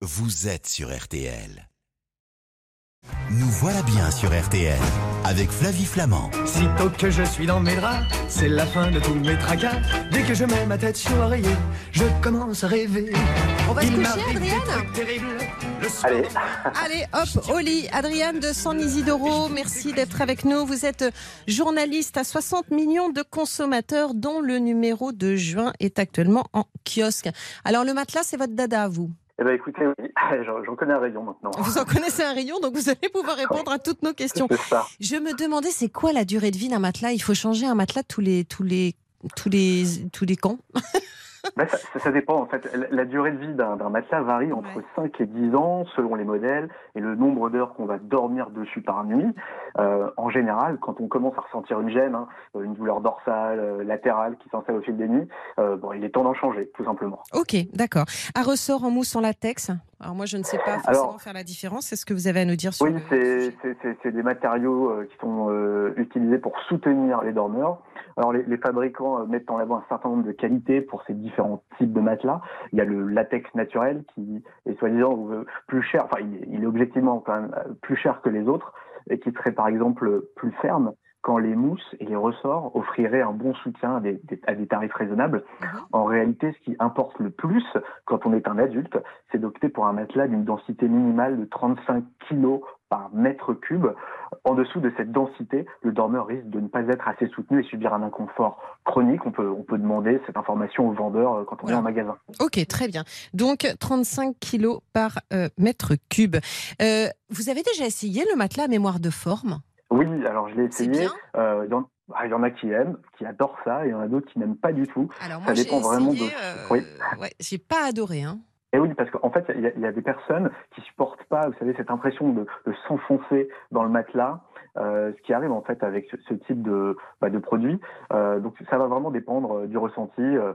vous êtes sur RTL. Nous voilà bien sur RTL avec Flavie Flamand. Sitôt que je suis dans mes draps, c'est la fin de tous mes tracas. Dès que je mets ma tête sur l'oreiller, je commence à rêver. On va se coucher, soir, Allez. Allez, hop, au lit. Adriane de San Isidoro, merci d'être avec nous. Vous êtes journaliste à 60 millions de consommateurs, dont le numéro de juin est actuellement en kiosque. Alors, le matelas, c'est votre dada à vous? Eh ben écoutez, oui, j'en connais un rayon maintenant. Vous en connaissez un rayon, donc vous allez pouvoir répondre à toutes nos questions. Ça. Je me demandais, c'est quoi la durée de vie d'un matelas? Il faut changer un matelas tous les, tous les, tous les, tous les camps? Ben, ça, dépend en fait. La, la durée de vie d'un matelas varie entre Ouais. 5 et 10 ans selon les modèles et le nombre d'heures qu'on va dormir dessus par nuit. Euh, en général, quand on commence à ressentir une gêne, hein, une douleur dorsale, euh, latérale qui s'installe au fil des nuits, euh, bon, il est temps d'en changer, tout simplement. Ok, d'accord. À ressort en mousse en latex? Alors moi, je ne sais pas forcément Alors- faire la différence. Est-ce que vous avez à nous dire sur Oui, le c'est des matériaux euh, qui sont euh, utilisés pour soutenir les dormeurs. Alors les, les fabricants euh, mettent en avant un certain nombre de qualités pour ces différents types de matelas. Il y a le latex naturel qui est soi-disant euh, plus cher, enfin il est, il est objectivement quand même plus cher que les autres et qui serait par exemple plus ferme quand les mousses et les ressorts offriraient un bon soutien à des, des- à des tarifs raisonnables. Mhm. En réalité, ce qui importe le plus quand on est un adulte, c'est d'opter pour un matelas d'une densité minimale de 35 kg par mètre cube. En dessous de cette densité, le dormeur risque de ne pas être assez soutenu et subir un inconfort chronique. On peut, on peut demander cette information au vendeur euh, quand on Voilà. est en magasin. Ok, très bien. Donc 35 kilos par euh, mètre cube. Euh, vous avez déjà essayé le matelas à mémoire de forme? Oui, alors je l'ai essayé. Euh, il y en- ah, il y en a qui aiment, qui adorent ça, et il y en a d'autres qui n'aiment pas du tout. Alors Ça moi, j'ai dépend vraiment essayé. de- euh, Oui. ouais, j'ai pas adoré. Hein. Et oui, parce qu'en fait, il y, a- il y a des personnes qui supportent pas, vous savez, cette impression de, de s'enfoncer dans le matelas, euh, ce qui arrive en fait avec ce, ce type de, bah, de produit. Euh, donc ça va vraiment dépendre euh, du ressenti. euh,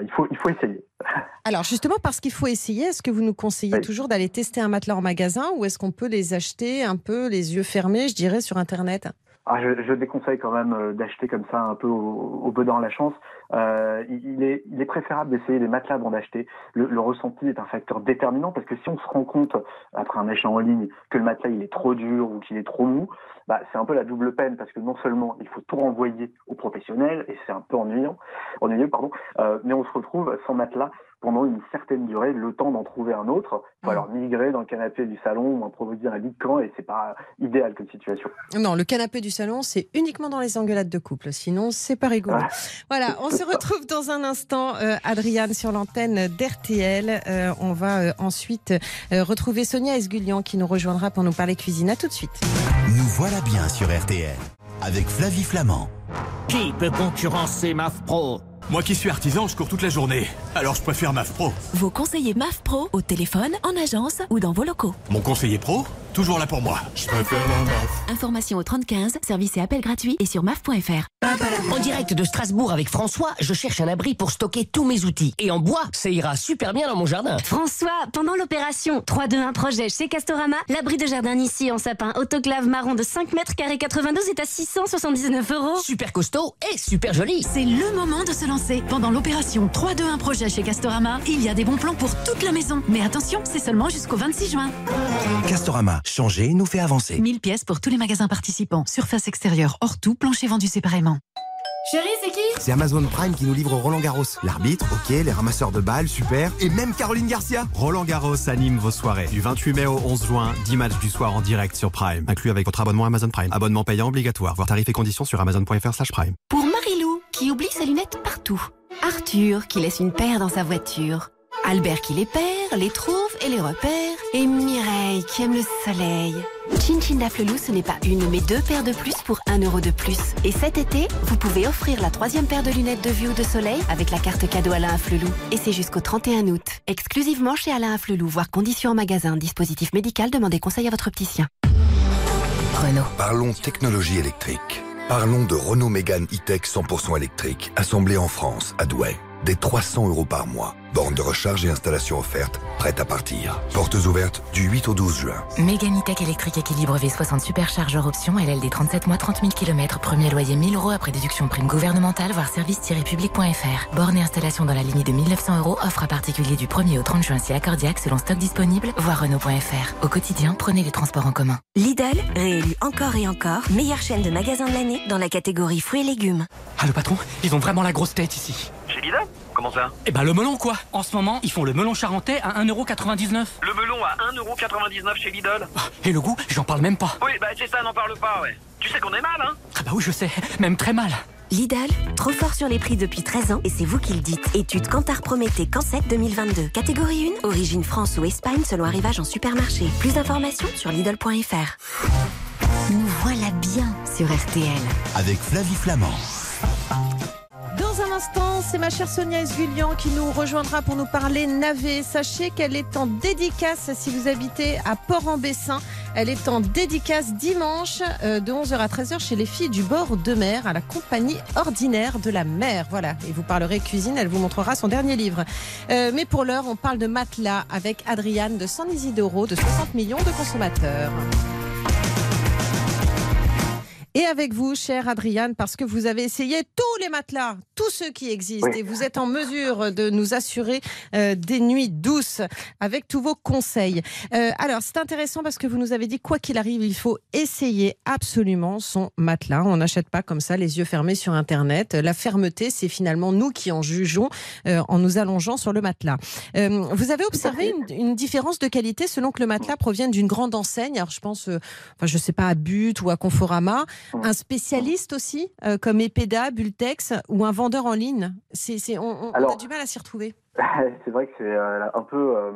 il faut, il faut essayer. Alors justement, parce qu'il faut essayer, est-ce que vous nous conseillez Oui. toujours d'aller tester un matelas en magasin ou est-ce qu'on peut les acheter un peu les yeux fermés, je dirais, sur Internet? Ah, je, je déconseille quand même d'acheter comme ça un peu au, au bedant à la chance. Euh, il, est, il est préférable d'essayer les matelas avant d'acheter. Le, le ressenti est un facteur déterminant parce que si on se rend compte après un échange en ligne que le matelas il est trop dur ou qu'il est trop mou, bah, c'est un peu la double peine parce que non seulement il faut tout renvoyer aux professionnels et c'est un peu ennuyant, ennuyeux pardon, euh, mais on se retrouve sans matelas pendant une certaine durée, le temps d'en trouver un autre. Il faut Mm. alors migrer dans le canapé du salon ou improviser un lit de camp et c'est pas idéal comme situation. Non, le canapé du salon, c'est uniquement dans les engueulades de couple. Sinon, c'est pas rigolo. Ah, Voilà, on c'est se retrouve dans un instant, euh, Adriane, sur l'antenne d'RTL. Euh, on va euh, ensuite euh, retrouver Sonia Esgulian qui nous rejoindra pour nous parler cuisine. À tout de suite. Nous voilà bien sur RTL avec Flavie Flamand. Qui peut concurrencer MAF Pro? Moi qui suis artisan, je cours toute la journée. Alors je préfère MAF Pro. Vos conseillers MAF Pro au téléphone, en agence ou dans vos locaux. Mon conseiller pro, toujours là pour moi. Je préfère la MAF. Information au 3015, service et appel gratuit et sur maf.fr. En direct de Strasbourg avec François, je cherche un abri pour stocker tous mes outils. Et en bois, ça ira super bien dans mon jardin. François, pendant l'opération 3-2-1 projet chez Castorama, l'abri de jardin ici en sapin autoclave marron de 5 mètres carrés 92 est à 679 euros. Super costaud et super joli. C'est le moment de se lancer. Pendant l'opération 3-2-1 projet chez Castorama, il y a des bons plans pour toute la maison. Mais attention, c'est seulement jusqu'au 26 juin. Castorama, changer nous fait avancer. 1000 pièces pour tous les magasins participants. Surface extérieure hors tout, plancher vendu séparément. Chérie, c'est qui? C'est Amazon Prime qui nous livre Roland Garros. L'arbitre, ok, les ramasseurs de balles, super. Et même Caroline Garcia. Roland Garros anime vos soirées. Du 28 mai au 11 juin, 10 matchs du soir en direct sur Prime. Inclus avec votre abonnement Amazon Prime. Abonnement payant obligatoire. Voir tarifs et conditions sur amazon.fr slash prime. Pour Marilou, qui oublie ses lunettes partout. Arthur, qui laisse une paire dans sa voiture. Albert qui les perd, les trouve et les repère. Et Mireille qui aime le soleil. Chin Chin Daflelou, ce n'est pas une mais deux paires de plus pour un euro de plus. Et cet été, vous pouvez offrir la troisième paire de lunettes de vue ou de soleil avec la carte cadeau Alain Flelou. Et c'est jusqu'au 31 août. Exclusivement chez Alain Flelou, voir conditions en magasin. Dispositif médical, demandez conseil à votre opticien. Renault. Parlons technologie électrique. Parlons de Renault Mégane E-Tech 100% électrique, assemblé en France, à Douai. Dès 300 euros par mois. Borne de recharge et installation offerte, prête à partir. Portes ouvertes du 8 au 12 juin. Méganitech électrique équilibre V60 superchargeur option LLD 37 mois 30 000 km. Premier loyer 1000 euros après déduction prime gouvernementale, voire service-public.fr. Borne et installation dans la ligne de 1900 euros. Offre à particulier du 1er au 30 juin si accordiaque selon stock disponible, voire Renault.fr. Au quotidien, prenez les transports en commun. Lidl, réélu encore et encore, meilleure chaîne de magasins de l'année dans la catégorie fruits et légumes. Ah le patron, ils ont vraiment la grosse tête ici. Chez Lidl Comment ça Eh ben le melon quoi En ce moment, ils font le melon charentais à 1,99€. Le melon à 1,99€ chez Lidl Ah, Et le goût, j'en parle même pas. Oui, bah c'est ça, n'en parle pas, ouais. Tu sais qu'on est mal, hein Ah bah oui, je sais, même très mal. Lidl, trop fort sur les prix depuis 13 ans et c'est vous qui le dites. Étude Kantar Prométhée Cansec 2022. Catégorie 1, origine France ou Espagne selon arrivage en supermarché. Plus d'informations sur Lidl.fr. Nous voilà bien sur RTL. Avec Flavie Flamand. Instant, c'est ma chère Sonia Esgulian qui nous rejoindra pour nous parler navet. Sachez qu'elle est en dédicace si vous habitez à Port-en-Bessin. Elle est en dédicace dimanche euh, de 11h à 13h chez les filles du bord de mer à la compagnie ordinaire de la mer. Voilà, et vous parlerez cuisine, elle vous montrera son dernier livre. Euh, mais pour l'heure, on parle de matelas avec Adriane de San Isidoro de 60 millions de consommateurs. Et avec vous, chère Adriane, parce que vous avez essayé tous les matelas, tous ceux qui existent, Oui. et vous êtes en mesure de nous assurer euh, des nuits douces avec tous vos conseils. Euh, alors, c'est intéressant parce que vous nous avez dit, quoi qu'il arrive, il faut essayer absolument son matelas. On n'achète pas comme ça, les yeux fermés sur Internet. La fermeté, c'est finalement nous qui en jugeons euh, en nous allongeant sur le matelas. Vous avez observé une, une différence de qualité selon que le matelas provienne d'une grande enseigne. Alors, je pense, enfin, je sais pas, à But ou à Conforama. Un spécialiste aussi, euh, comme Epeda, Bultex, ou un vendeur en ligne? C'est, on, a du mal à s'y retrouver. c'est vrai que c'est euh, un peu, euh,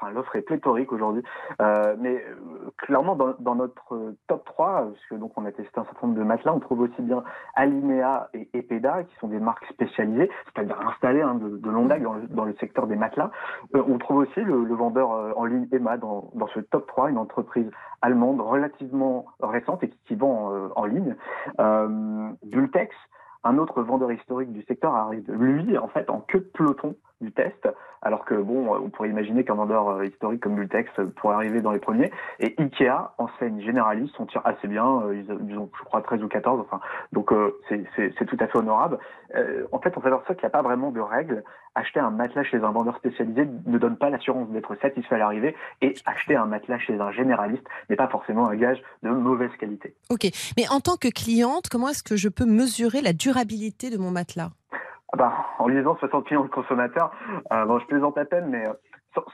enfin l'offre est pléthorique aujourd'hui, Euh, mais euh, clairement dans, notre top 3, parce que donc on a testé un certain nombre de matelas, on trouve aussi bien Alinea et Epeda, qui sont des marques spécialisées, c'est-à-dire installées hein, de, de longue date dans le, secteur des matelas. Euh, on trouve aussi le, vendeur en ligne Emma dans, ce top 3, une entreprise allemande relativement récente et qui, vend euh, en ligne. Bultex, un autre vendeur historique du secteur arrive, lui, en fait, en queue de peloton du test, alors que, bon, euh, on pourrait imaginer qu'un vendeur euh, historique comme Bultex euh, pourrait arriver dans les premiers. Et Ikea, enseigne généraliste, on tire assez bien, ils, ont, je crois, 13 ou 14, enfin, donc c'est tout à fait honorable. En fait, on s'aperçoit qu'il n'y a pas vraiment de règles. Acheter un matelas chez un vendeur spécialisé ne donne pas l'assurance d'être satisfait à l'arrivée, et acheter un matelas chez un généraliste n'est pas forcément un gage de mauvaise qualité. Ok. Mais en tant que cliente, comment est-ce que je peux mesurer la durabilité de mon matelas? Bah, en lisant 60 millions de consommateurs, euh, bon, je plaisante à peine, mais euh,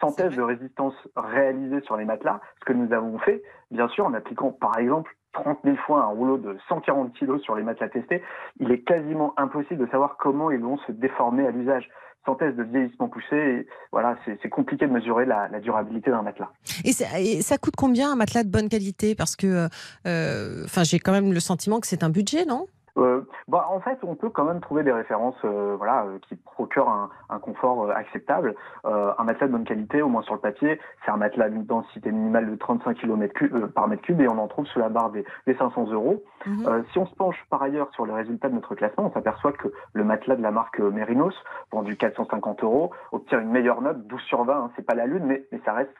sans, test de résistance réalisée sur les matelas, ce que nous avons fait, bien sûr, en appliquant par exemple 30 000 fois un rouleau de 140 kilos sur les matelas testés, il est quasiment impossible de savoir comment ils vont se déformer à l'usage. Sans test de vieillissement poussé, et voilà, c'est compliqué de mesurer la, la durabilité d'un matelas. et, ça- et ça coûte combien un matelas de bonne qualité? Parce que, euh, enfin, j'ai quand même le sentiment que c'est un budget, non? Euh, bah, en fait, on peut quand même trouver des références euh, voilà, euh, qui procurent un, un confort euh, acceptable. Euh, un matelas de bonne qualité, au moins sur le papier, c'est un matelas d'une densité minimale de 35 km par mètre cube et on en trouve sous la barre des, des 500 euros. Euh, si on se penche par ailleurs sur les résultats de notre classement, on s'aperçoit que le matelas de la marque euh, Merinos, vendu 450 euros, obtient une meilleure note, 12 sur 20. Hein, c'est pas la lune, mais, mais ça reste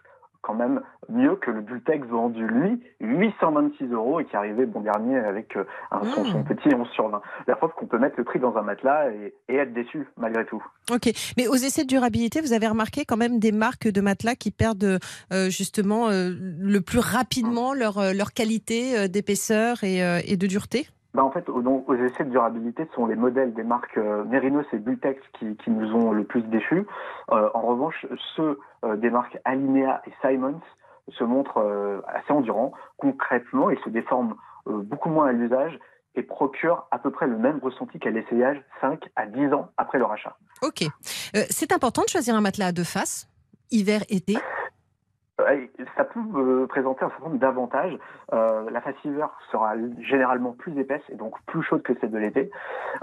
quand même mieux que le Bultex vendu, lui, 826 euros et qui arrivait bon dernier avec euh, un, son, son petit 11 sur 20. La preuve qu'on peut mettre le prix dans un matelas et, et être déçu malgré tout. Ok, mais aux essais de durabilité, vous avez remarqué quand même des marques de matelas qui perdent euh, justement euh, le plus rapidement leur, euh, leur qualité euh, d'épaisseur et, et de dureté? Bah, en fait, aux essais de durabilité, ce sont les modèles des marques euh, Merinos et Bultex qui, nous ont le plus déçus. Euh, en revanche, ceux euh, des marques Alinea et Simons se montrent assez endurants. Concrètement, ils se déforment beaucoup moins à l'usage et procurent à peu près le même ressenti qu'à l'essayage 5 à 10 ans après leur achat. Ok. C'est important de choisir un matelas à deux faces, hiver-été. Euh, Ça peut euh, présenter un certain nombre d'avantages. Euh, la face hiver sera généralement plus épaisse et donc plus chaude que celle de l'été.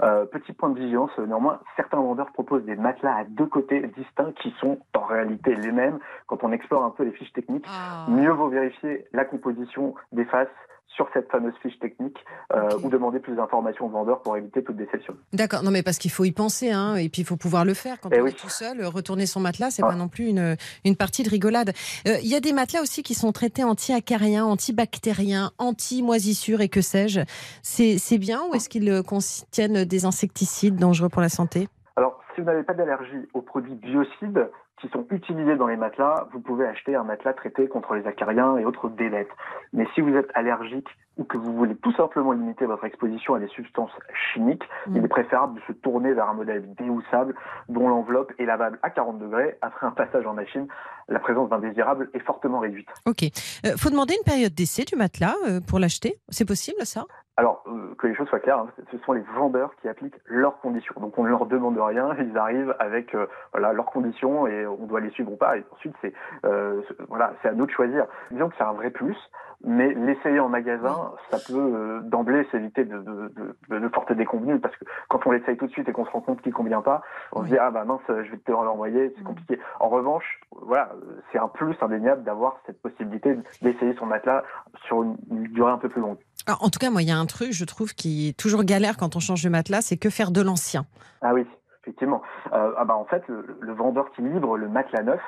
Euh, petit point de vigilance, euh, néanmoins, certains vendeurs proposent des matelas à deux côtés distincts qui sont en réalité les mêmes. Quand on explore un peu les fiches techniques, mieux vaut vérifier la composition des faces sur cette fameuse fiche technique euh, ou demander plus d'informations au vendeur pour éviter toute déception. D'accord, non mais parce qu'il faut y penser, hein, et puis il faut pouvoir le faire quand Eh on oui. est tout seul. Retourner son matelas, c'est Ah. pas non plus une, une partie de rigolade. Euh, Il y a des matelas aussi qui sont traités anti-acariens, antibactériens, anti-moisissures et que sais-je. C'est bien ou est-ce qu'ils contiennent des insecticides dangereux pour la santé? Alors, si vous n'avez pas d'allergie aux produits biocides qui sont utilisés dans les matelas, vous pouvez acheter un matelas traité contre les acariens et autres délettes. Mais si vous êtes allergique ou que vous voulez tout simplement limiter votre exposition à des substances chimiques, il est préférable de se tourner vers un modèle déhoussable dont l'enveloppe est lavable à 40 degrés. Après un passage en machine, la présence d'indésirables est fortement réduite. Ok. Euh, faut demander une période d'essai du matelas euh, pour l'acheter. C'est possible ça? Alors, euh, que les choses soient claires, hein, ce sont les vendeurs qui appliquent leurs conditions. Donc, on ne leur demande rien, ils arrivent avec euh, voilà, leurs conditions et on doit les suivre ou pas. Et ensuite, c'est euh, voilà, c'est à nous de choisir. Disons que c'est un vrai plus, mais l'essayer en magasin, ça peut euh, d'emblée s'éviter de, de, de, de porter des convenus parce que quand on l'essaye tout de suite et qu'on se rend compte qu'il convient pas, on se dit ah bah mince, je vais te l'envoyer, c'est compliqué. En revanche, voilà, c'est un plus indéniable d'avoir cette possibilité d'essayer son matelas sur une, une durée un peu plus longue. Alors, En tout cas, moi, il y a un truc, je trouve, qui est toujours galère quand on change de matelas, c'est que faire de l'ancien. Ah oui, effectivement. Euh, ah bah en fait, le, le vendeur qui livre le matelas neuf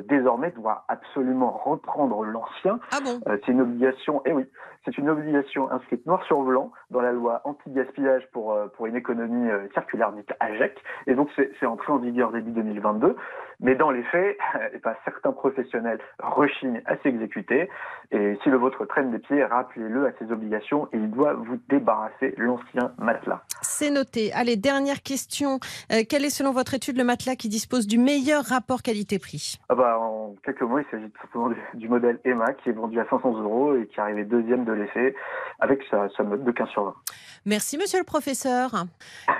désormais doit absolument reprendre l'ancien. Ah bon? Euh, C'est une obligation. Eh oui, c'est une obligation inscrite noir sur blanc dans la loi anti-gaspillage pour euh, pour une économie euh, circulaire dite AGEC. Et donc c'est c'est entré en vigueur début 2022. Mais dans les faits, eh ben, certains professionnels rechignent à s'exécuter. Et si le vôtre traîne des pieds, rappelez-le à ses obligations et il doit vous débarrasser l'ancien matelas. C'est noté. Allez, dernière question. Euh, quel est, selon votre étude, le matelas qui dispose du meilleur rapport qualité-prix? Ah bah, en quelques mots, il s'agit tout simplement du, du modèle Emma qui est vendu à 500 euros et qui est arrivé deuxième de l'essai avec sa, sa note de 15 sur 20. Merci, monsieur le professeur,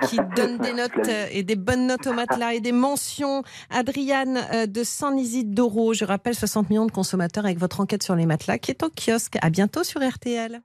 qui donne des notes euh, et des bonnes notes au matelas et des mentions. Adriane euh, de San-Isidoro, je rappelle 60 millions de consommateurs avec votre enquête sur les matelas qui est au kiosque. À bientôt sur RTL.